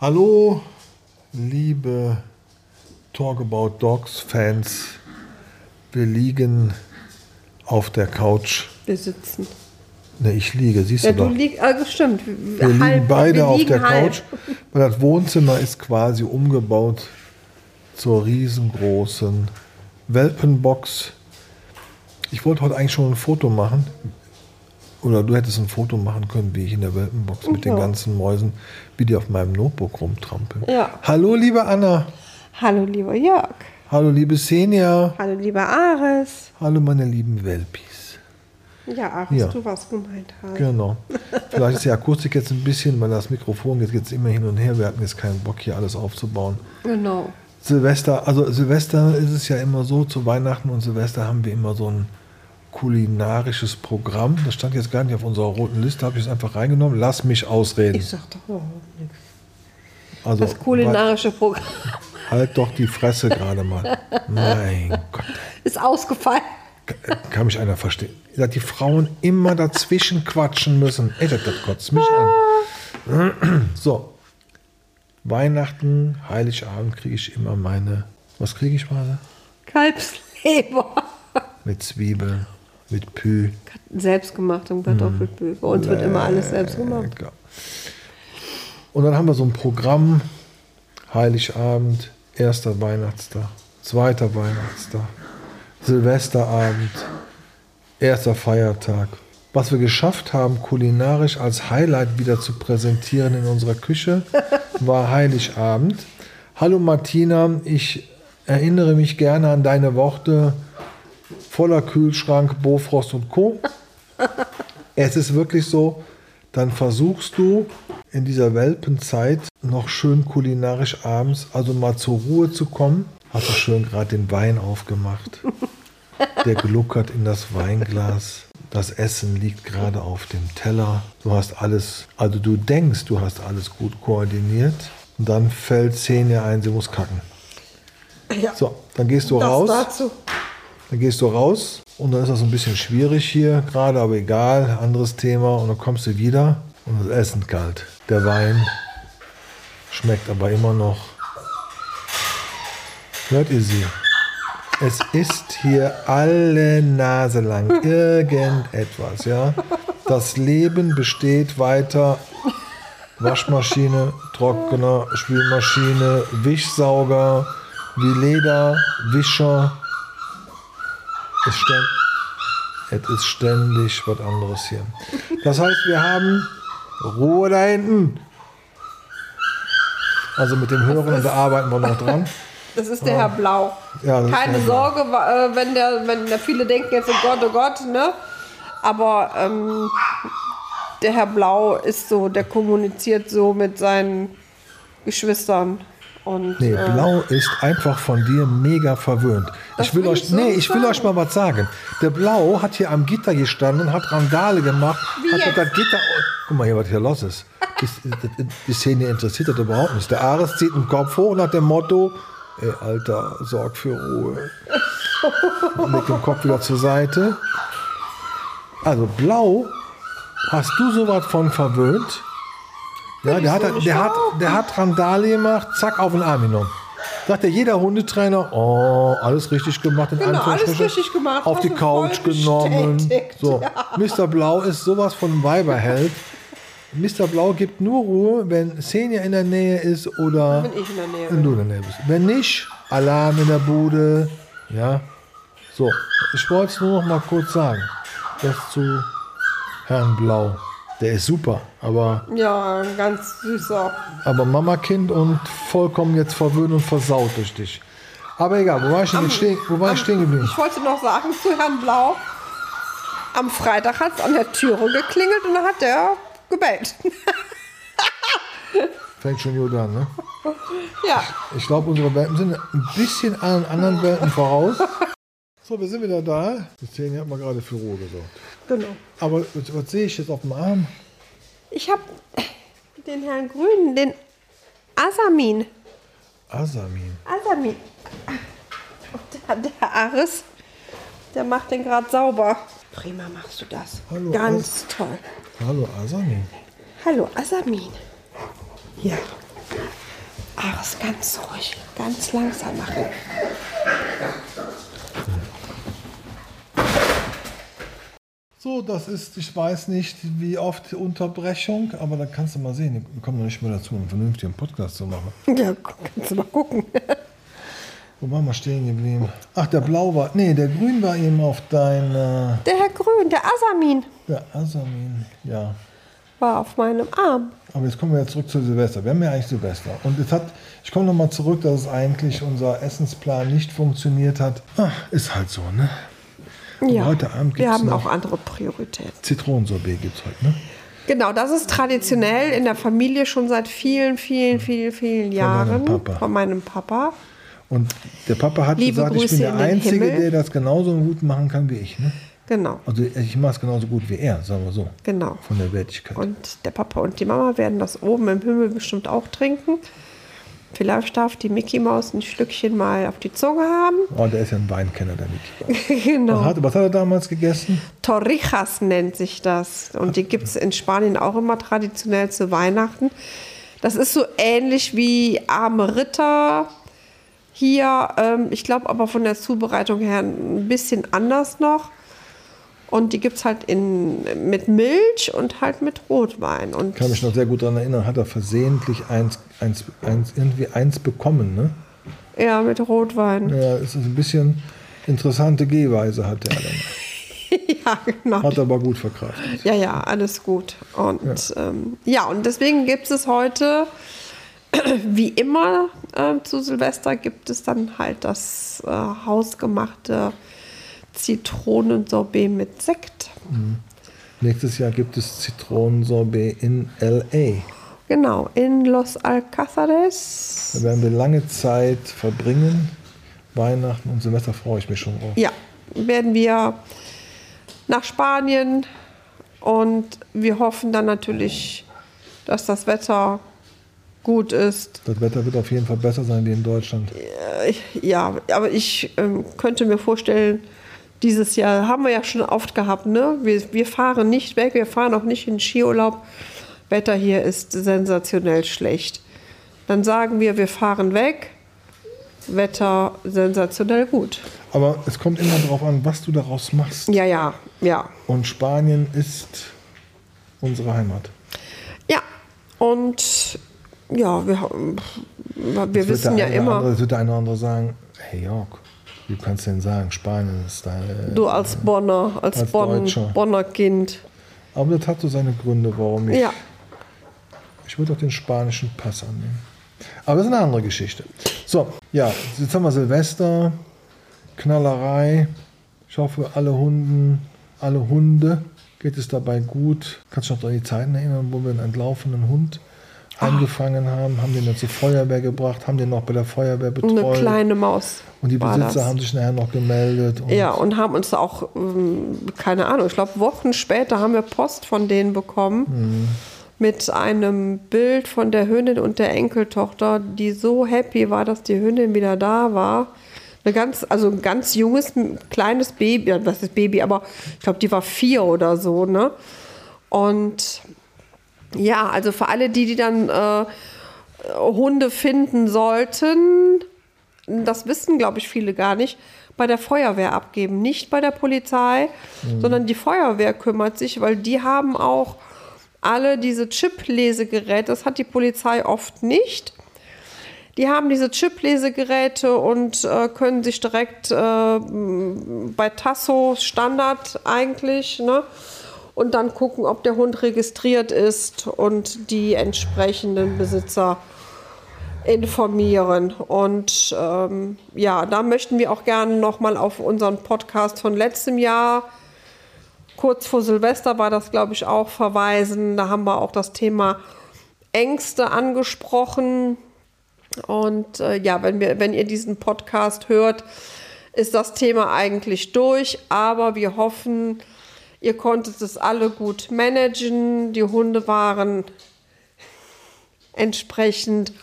Hallo, liebe Talk About Dogs Fans. Wir liegen auf der Couch. Wir sitzen. Ne, ich liege, siehst Ja, du du doch. liegst, also stimmt. Wir liegen Halb- beide wir auf liegen der halb. Couch, weil das Wohnzimmer ist quasi umgebaut zur riesengroßen Welpenbox. Ich wollte heute eigentlich schon ein Foto machen. Oder du hättest ein Foto machen können, wie ich in der Welpenbox mit den Ja. ganzen Mäusen, wie die auf meinem Notebook rumtrampeln. Ja. Hallo, liebe Anna. Hallo, lieber Jörg. Hallo, liebe Senja. Hallo, lieber Ares. Hallo, meine lieben Welpis. Ja, Ares, Ja. du was gemeint hast. Genau. Vielleicht ist die Akustik jetzt ein bisschen, weil das Mikrofon geht jetzt immer hin und her. Wir hatten jetzt keinen Bock, hier alles aufzubauen. Genau. Silvester, also Silvester ist es ja immer so, zu Weihnachten und Silvester haben wir immer so ein kulinarisches Programm. Das stand jetzt gar nicht auf unserer roten Liste, habe ich es einfach reingenommen. Lass mich ausreden. Ich sag doch überhaupt nichts. Also, Das kulinarische Programm Halt doch die Fresse gerade mal. Mein Gott. ist ausgefallen. Kann mich einer verstehen. Dass die Frauen immer dazwischen quatschen müssen. Ey, das, das kotzt mich an. So. Weihnachten, Heiligabend kriege ich immer meine. Was kriege ich mal? Kalbsleber. Mit Zwiebeln, mit Pü. Selbstgemachtem Kartoffelpü. Bei uns wird immer alles selbst gemacht. Und dann haben wir so ein Programm. Heiligabend, erster Weihnachtstag, zweiter Weihnachtstag, Silvesterabend, erster Feiertag. Was wir geschafft haben, kulinarisch als Highlight wieder zu präsentieren in unserer Küche, war Heiligabend. Hallo Martina, ich erinnere mich gerne an deine Worte voller Kühlschrank, Bofrost und Co. Es ist wirklich so, dann versuchst du in dieser Welpenzeit noch schön kulinarisch abends, also mal zur Ruhe zu kommen. Hast du schön gerade den Wein aufgemacht. Der gluckert in das Weinglas. Das Essen liegt gerade auf dem Teller. Du hast alles, also du denkst, du hast alles gut koordiniert. Und dann fällt Szene ein, sie muss kacken. Ja. So, dann gehst du raus. dazu. Dann gehst du raus und dann ist das ein bisschen schwierig hier gerade, aber egal, anderes Thema. Und dann kommst du wieder und das Essen kalt. Der Wein schmeckt aber immer noch. Hört ihr sie? Es ist hier alle Nase lang irgendetwas, ja. Das Leben besteht weiter. Waschmaschine, Trockner, Spülmaschine, Wischsauger, Leder, Wischer, es, ständ, es ist ständig was anderes hier. Das heißt, wir haben Ruhe da hinten. Also mit dem Hören, da arbeiten wir noch dran. Das ist der Herr Blau. Ja, ist Keine Herr Blau. Sorge, wa- äh, wenn der, wenn der viele denken jetzt, oh Gott, oh Gott, ne? Aber ähm, der Herr Blau ist so, der kommuniziert so mit seinen Geschwistern. Und, Nee, äh, Blau ist einfach von dir mega verwöhnt. Ich will euch, so nee, ich will euch mal was sagen. Der Blau hat hier am Gitter gestanden, hat Randale gemacht, Wie hat jetzt? das Gitter. Guck mal hier, was hier los ist. das- die Szene interessiert das überhaupt nicht. Der Ares zieht den Kopf hoch nach dem Motto: Ey, Alter, sorg für Ruhe. Und legt den Kopf wieder zur Seite. Also, Blau, hast du sowas von verwöhnt? Ja, der hat, der, hat, der hat Randale gemacht, zack, auf den Arm genommen. Sagt ja jeder Hundetrainer, oh, alles richtig gemacht. In Genau, alles richtig gemacht, Auf die Couch genommen. bestätigt, So, Mr. Blau ist sowas von Weiberheld. Mr. Blau gibt nur Ruhe, wenn Xenia in der Nähe ist oder Wenn ich in der Nähe wenn du in der Nähe bist. Wenn nicht, Alarm in der Bude. Ja. So, ich wollte es nur noch mal kurz sagen. Das zu Herrn Blau. Der ist super, aber, Ja, ein ganz süßer. aber Mama-Kind und vollkommen jetzt verwöhnt und versaut durch dich. Aber egal, wo war ich denn jetzt stehen, wo war ich stehen geblieben? Ich wollte noch sagen zu Herrn Blau, am Freitag hat es an der Türe geklingelt und dann hat der gebellt. Fängt schon gut an, ne? ja, Ich glaube, unsere Welpen sind ein bisschen an anderen Welpen voraus. So, wir sind wieder da. Die Szene hat mal gerade für Ruhe gesorgt. Genau. Aber was, was sehe ich jetzt auf dem Arm? Ich habe den Herrn Grünen, den Asamin. Asamin. Asamin. Und der, der Aris, der macht den gerade sauber. Prima machst du das. Hallo, Ganz toll. Hallo Asamin. Hallo, Asamin. Ja. Ist ganz ruhig, ganz langsam machen. So, das ist, ich weiß nicht, wie oft Unterbrechung, aber da kannst du mal sehen. Wir kommen noch nicht mehr dazu, einen vernünftigen Podcast zu machen. Ja, kannst du mal gucken. Wo waren wir stehen geblieben? Ach, der Blau war, nee, der Grün war eben auf dein, äh, Der Herr Grün, der Asamin, der Asamin, ja. war auf meinem Arm. Aber jetzt kommen wir jetzt zurück zu Silvester. Wir haben ja eigentlich Silvester. Und jetzt hat, ich komme nochmal zurück, dass es eigentlich unser Essensplan nicht funktioniert hat. Ach, ist halt so, ne? Ja, heute Abend wir haben noch- auch andere Prioritäten. Zitronensorbet gibt es heute, ne? Genau, das ist traditionell in der Familie schon seit vielen, vielen, vielen, vielen Jahren. Papa. Von meinem Papa. Und der Papa hat Liebe gesagt, ich Grüße bin der Einzige, Himmel. der das genauso gut machen kann wie ich. Ne? Genau, Also ich mache es genauso gut wie er, sagen wir so. genau. Von der Wertigkeit. Und der Papa und die Mama werden das oben im Himmel bestimmt auch trinken. Vielleicht darf die Mickey Maus ein Schlückchen mal auf die Zunge haben. oh, der ist ja ein Weinkenner, der Mickey. Was genau. hat, was hat er damals gegessen? Torrijas nennt sich das. Und die gibt es in Spanien auch immer traditionell zu Weihnachten. Das ist so ähnlich wie arme Ritter hier. Ähm, ich glaube aber von der Zubereitung her ein bisschen anders noch. Und die gibt es halt in, mit Milch und halt mit Rotwein. Und Ich kann mich noch sehr gut daran erinnern, hat er versehentlich eins, eins, eins, irgendwie eins bekommen. Ne? ja, mit Rotwein. Ja, es ist ein bisschen interessante Gehweise hat er dann. Ja, genau. Hat aber gut verkraftet. Ja, ja, alles gut. Und ja, ähm, ja und deswegen gibt es heute, wie immer äh, zu Silvester, gibt es dann halt das äh, hausgemachte Zitronensorbet mit Sekt. Nächstes Jahr gibt es Zitronensorbet in L.A. Genau, in Los Alcázares. Da werden wir lange Zeit verbringen. Weihnachten und Silvester freue ich mich schon drauf. Ja, werden wir nach Spanien und wir hoffen dann natürlich, dass das Wetter gut ist. Das Wetter wird auf jeden Fall besser sein wie in Deutschland. Ich, ja, aber ich ähm, könnte mir vorstellen, dieses Jahr haben wir ja schon oft gehabt, ne? Wir, wir fahren nicht weg, wir fahren auch nicht in Skiurlaub. Wetter hier ist sensationell schlecht. Dann sagen wir, wir fahren weg. Wetter sensationell gut. Aber es kommt immer darauf an, was du daraus machst. Ja, ja, ja. Und Spanien ist unsere Heimat. Ja, und ja, wir, wir wissen ja immer, Andere, jetzt wird der eine oder andere sagen, hey Jörg, wie kannst du denn sagen, Spanien ist deine... du als Bonner, als, Als Bonn, Deutscher. Bonner Kind. Aber das hat so seine Gründe, warum ich... Ja, Ich würde auch den spanischen Pass annehmen. Aber das ist eine andere Geschichte. So, ja, jetzt haben wir Silvester, Knallerei. Ich hoffe, alle Hunden, alle Hunde geht es dabei gut. Kannst du noch an die Zeiten erinnern, wo wir einen entlaufenen Hund eingefangen haben, haben den dann zur Feuerwehr gebracht, haben den noch bei der Feuerwehr eine betreut. kleine Maus. und die Besitzer haben sich nachher noch gemeldet. Und Ja, und haben uns auch, ähm, keine Ahnung, ich glaube, Wochen später haben wir Post von denen bekommen Mhm. Mit einem Bild von der Hündin und der Enkeltochter, die so happy war, dass die Hündin wieder da war. Eine ganz, also ein ganz junges, kleines Baby, was ist Baby, aber ich glaube, die war vier oder so, ne? Und ja, also für alle die, die dann äh, Hunde finden sollten, das wissen, glaube ich, viele gar nicht, bei der Feuerwehr abgeben. Nicht bei der Polizei, sondern die Feuerwehr kümmert sich, weil die haben auch alle diese Chip-Lesegeräte. Das hat die Polizei oft nicht. Die haben diese Chip-Lesegeräte und äh, können sich direkt äh, bei Tasso Standard eigentlich, ne? Und dann gucken, ob der Hund registriert ist und die entsprechenden Besitzer informieren. Und ähm, ja, da möchten wir auch gerne nochmal auf unseren Podcast von letztem Jahr, kurz vor Silvester war das, glaube ich, auch verweisen. Da haben wir auch das Thema Ängste angesprochen. Und äh, ja, wenn, wir, wenn ihr diesen Podcast hört, ist das Thema eigentlich durch. Aber wir hoffen, ihr konntet es alle gut managen. Die Hunde waren entsprechend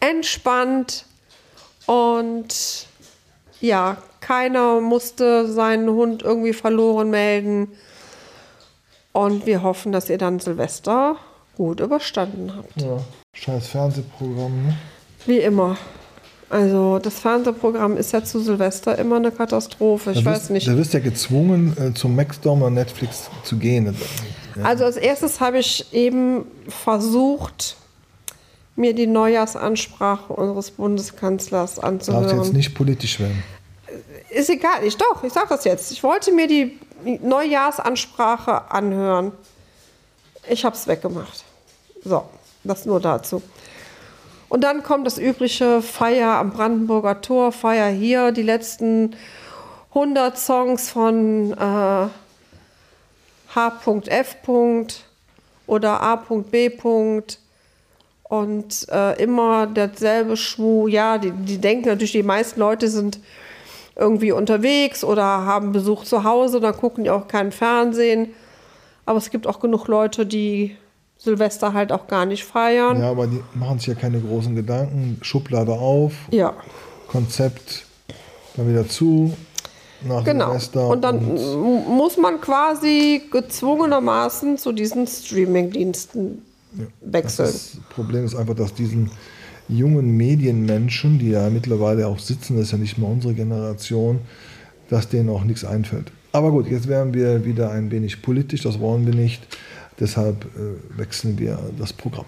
entspannt und ja, keiner musste seinen Hund irgendwie verloren melden. Und wir hoffen, dass ihr dann Silvester gut überstanden habt. ja, scheiß Fernsehprogramm, ne? Wie immer. Also das Fernsehprogramm ist ja zu Silvester immer eine Katastrophe. Ich da weiß wirst, nicht. Du ja gezwungen, äh, zum Maxdome oder Netflix zu gehen. Ja. Also als erstes habe ich eben versucht, mir die Neujahrsansprache unseres Bundeskanzlers Darf jetzt anzuhören. nicht politisch werden. Ist egal, ich doch, ich sage das jetzt. Ich wollte mir die Neujahrsansprache anhören. Ich habe es weggemacht. So, das nur dazu. Und dann kommt das übliche Feier am Brandenburger Tor, Feier hier, die letzten 100 Songs von äh, H.F. oder A.B. Und äh, immer derselbe Schwur. Ja, die, die denken natürlich, die meisten Leute sind irgendwie unterwegs oder haben Besuch zu Hause, dann gucken die auch kein Fernsehen. Aber es gibt auch genug Leute, die Silvester halt auch gar nicht feiern. Ja, aber die machen sich ja keine großen Gedanken. Schublade auf, Ja, Konzept dann wieder zu, nach genau. Silvester. Und dann m- muss man quasi gezwungenermaßen zu diesen Streaming-Diensten wechseln. Das Problem ist einfach, dass diesen jungen Medienmenschen, die ja mittlerweile auch sitzen, das ist ja nicht mehr unsere Generation, dass denen auch nichts einfällt. Aber gut, jetzt werden wir wieder ein wenig politisch, das wollen wir nicht. Deshalb äh, wechseln wir das Programm.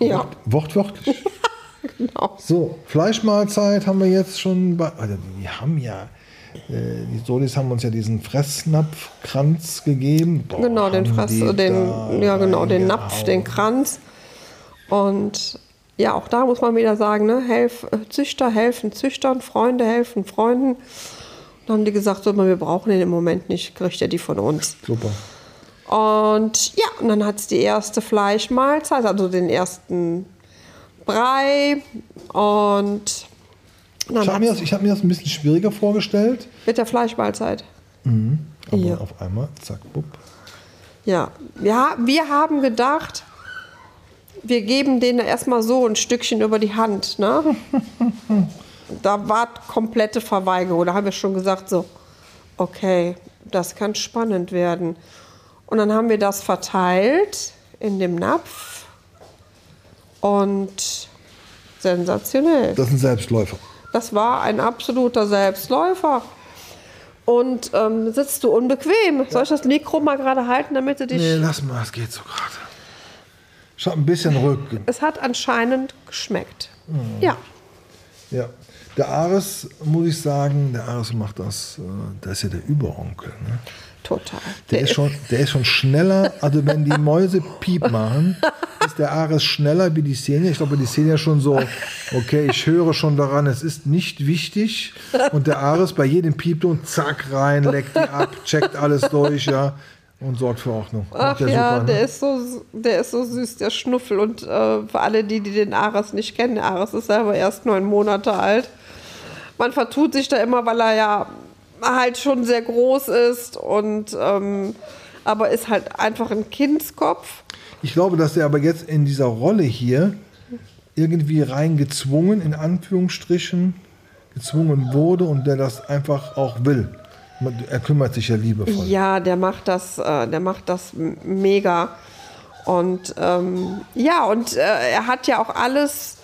Ja, Wortwörtlich. genau. So, Fleischmahlzeit haben wir jetzt schon bei. Also wir haben ja. äh, Die Solis haben uns ja diesen Fressnapfkranz gegeben. Boah, Genau, den Fress, die den, ja genau, den Napf, den Kranz. Und ja, auch da muss man wieder sagen, ne, helf, äh, Züchter helfen Züchtern, Freunde helfen Freunden. Dann haben die gesagt, so, wir brauchen den im Moment nicht, kriegt er die von uns. Super. Und ja, und dann hat es die erste Fleischmahlzeit, also den ersten Brei. Und dann Ich habe mir, hab mir das ein bisschen schwieriger vorgestellt. mit der Fleischmahlzeit. Aber Ja. auf einmal, zack, bupp. Ja. ja, wir haben gedacht, wir geben denen erstmal so ein Stückchen über die Hand. Ne? da war komplette Verweigerung. Da haben wir schon gesagt, so, okay, das kann spannend werden. Und dann haben wir das verteilt in dem Napf und sensationell. Das ist ein Selbstläufer. Das war ein absoluter Selbstläufer. Und ähm, sitzt du unbequem. Soll ich das Mikro mal gerade halten, damit du dich. Nee, lass mal, es geht so gerade. Ich habe ein bisschen Rücken. Es hat anscheinend geschmeckt. Mhm. Ja. Ja. Der Ares, muss ich sagen, der Ares macht das, äh, der ist ja der Überonkel. Ne? Total. Der, ist schon, der ist schon schneller, also wenn die Mäuse Piep machen, ist der Ares schneller wie die Szene. Ich glaube, die Szene schon so, okay, ich höre schon daran, es ist nicht wichtig. Und der Ares bei jedem Piepton, zack, rein, leckt die ab, checkt alles durch, ja, und sorgt für Ordnung. Ach der ja, super, der, ne? ist so, der ist so süß, der Schnuffel. Und äh, für alle, die, die den Ares nicht kennen, der Ares ist selber erst neun Monate alt. Man vertut sich da immer, weil er ja halt schon sehr groß ist und ähm, aber ist halt einfach ein Kindskopf. Ich glaube, dass er aber jetzt in dieser Rolle hier irgendwie reingezwungen, in Anführungsstrichen, gezwungen wurde und der das einfach auch will. Er kümmert sich ja liebevoll. Ja, der macht das, äh, der macht das mega. Und ähm, ja, und äh, er hat ja auch alles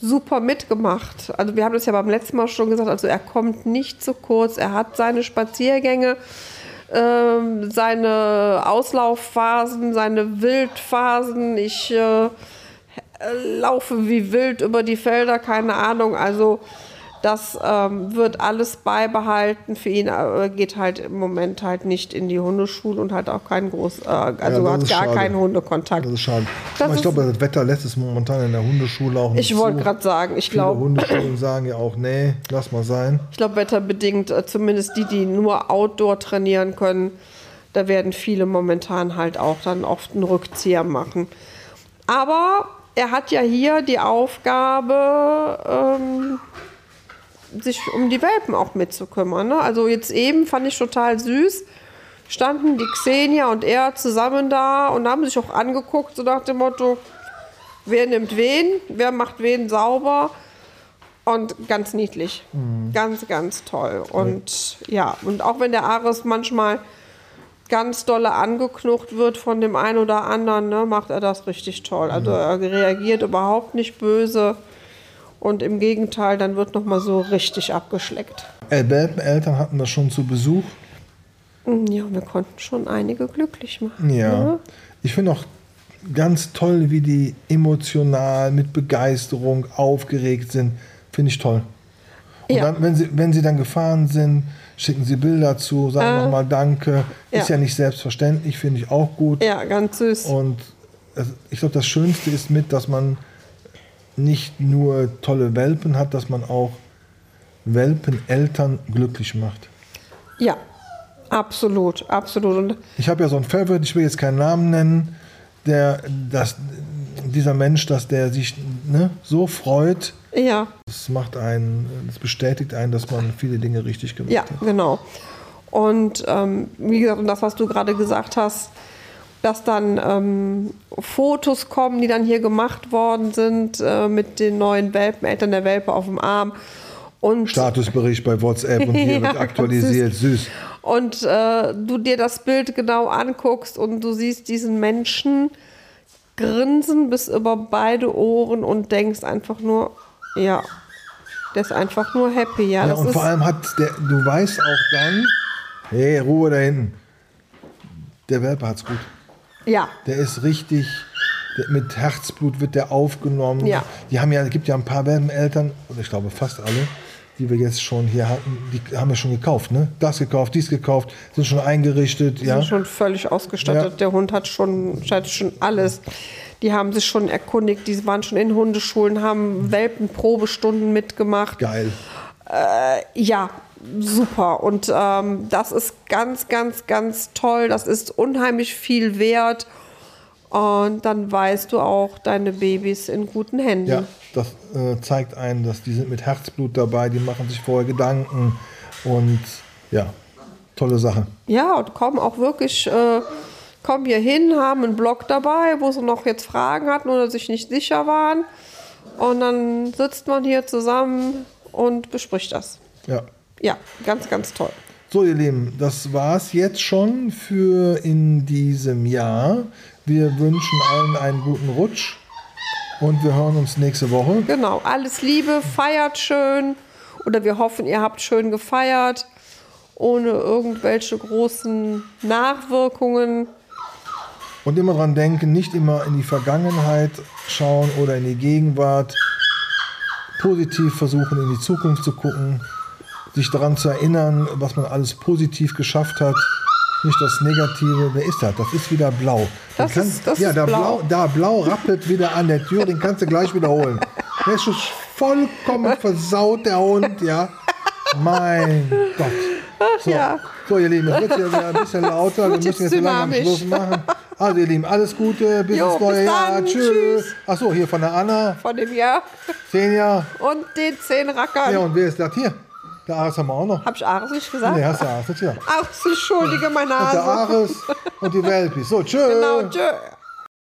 super mitgemacht. Also wir haben das ja beim letzten Mal schon gesagt, also er kommt nicht zu kurz, er hat seine Spaziergänge, ähm, seine Auslaufphasen, seine Wildphasen. Ich äh, laufe wie wild über die Felder, keine Ahnung. Also das ähm, wird alles beibehalten. Für ihn äh, geht halt im Moment halt nicht in die Hundeschule und hat auch keinen groß, äh, also das hat gar schade. keinen Hundekontakt. Das ist schade. Das ich ist- glaube, das Wetter lässt es momentan in der Hundeschule auch nicht Ich wollte gerade sagen, ich glaube, Hundeschulen sagen ja auch, nee, lass mal sein. ich glaube wetterbedingt, äh, zumindest die, die nur Outdoor trainieren können, da werden viele momentan halt auch dann oft einen Rückzieher machen. Aber er hat ja hier die Aufgabe, ähm, sich um die Welpen auch mitzukümmern. Ne? Also jetzt eben fand ich total süß, standen die Xenia und er zusammen da und haben sich auch angeguckt, so nach dem Motto, wer nimmt wen, wer macht wen sauber. Und ganz niedlich. Ganz, ganz toll. Und ja, und auch wenn der Ares manchmal ganz dolle angeknucht wird von dem einen oder anderen, ne, macht er das richtig toll. Also er reagiert überhaupt nicht böse. Und im Gegenteil, dann wird noch mal so richtig abgeschleckt. Welpeneltern hatten das schon zu Besuch. Ja, wir konnten schon einige glücklich machen. Ja. ne? Ich finde auch ganz toll, wie die emotional mit Begeisterung aufgeregt sind. Finde ich toll. Und Ja. dann, wenn sie, wenn sie dann gefahren sind, schicken sie Bilder zu, sagen Äh. nochmal Danke. Ist Ja. ja nicht selbstverständlich, finde ich auch gut. Ja, ganz süß. Und ich glaube, das Schönste ist mit, dass man nicht nur tolle Welpen hat, dass man auch Welpeneltern glücklich macht. Ja, absolut, absolut. Ich habe ja so einen Favorite, ich will jetzt keinen Namen nennen, der, dass dieser Mensch, dass der sich ne, so freut, ja, das macht einen, das bestätigt einen, dass man viele Dinge richtig gemacht ja, hat. genau. Und ähm, wie gesagt, und das, was du gerade gesagt hast, dass dann ähm, Fotos kommen, die dann hier gemacht worden sind äh, mit den neuen Welpen, Eltern der Welpe auf dem Arm. Und Statusbericht bei WhatsApp und hier Ja, wird aktualisiert, süß. und äh, du dir das Bild genau anguckst und du siehst diesen Menschen grinsen bis über beide Ohren und denkst einfach nur, ja, der ist einfach nur happy. Ja, Ja, und vor allem hat der, du weißt auch dann, hey, Ruhe da hinten. Der Welpe hat's gut. Ja, Der ist richtig, der, mit Herzblut wird der aufgenommen. Ja. Die haben ja, es gibt ja ein paar Welpeneltern, oder ich glaube fast alle, die wir jetzt schon hier hatten, die haben ja schon gekauft, ne? Das gekauft, dies gekauft, sind schon eingerichtet, die ja. sind schon völlig ausgestattet. Ja. Der Hund hat schon, hat schon alles. Die haben sich schon erkundigt, die waren schon in Hundeschulen, haben Welpenprobestunden mitgemacht. Geil. Ja, super. Und ähm, das ist ganz, ganz, ganz toll. Das ist unheimlich viel wert. Und dann weißt du auch, deine Babys in guten Händen. Ja, das äh, zeigt einen, dass die sind mit Herzblut dabei, die machen sich vorher Gedanken und ja, tolle Sache. Ja, und kommen auch wirklich, äh, kommen hier hin, haben einen Blog dabei, wo sie noch jetzt Fragen hatten oder sich nicht sicher waren. Und dann sitzt man hier zusammen und bespricht das. Ja. Ja, ganz, ganz toll. So, ihr Lieben, das war's jetzt schon für in diesem Jahr. Wir wünschen allen einen guten Rutsch und wir hören uns nächste Woche. Genau, alles Liebe, feiert schön. Oder wir hoffen, ihr habt schön gefeiert, ohne irgendwelche großen Nachwirkungen. Und immer dran denken, nicht immer in die Vergangenheit schauen oder in die Gegenwart. Positiv versuchen, in die Zukunft zu gucken, sich daran zu erinnern, was man alles positiv geschafft hat. Nicht das Negative. Wer ist das? Das ist wieder blau. Das Den ist- das ja, ist da blau. Da blau rappelt wieder an der Tür, den kannst du gleich wiederholen. Der ist schon vollkommen versaut, der Hund, ja. Mein Gott. So, ja. so ihr Lieben, es wird hier wieder ein bisschen lauter. Wir müssen jetzt langsam. Schluss machen. Also ihr Lieben, alles Gute, bis ins neue Jahr. Tschüss. Tschüss. Achso, hier von der Anna, Von dem Jahr Senja. und den zehn Rackern. Ja, und wer ist das hier? Der Ares haben wir auch noch. Hab ich Ares nicht gesagt? Nee, hast du Ares nicht hier. Ach, entschuldige meine Und der Nase. Ares und die Welpis. So, tschüss. Genau, tschö.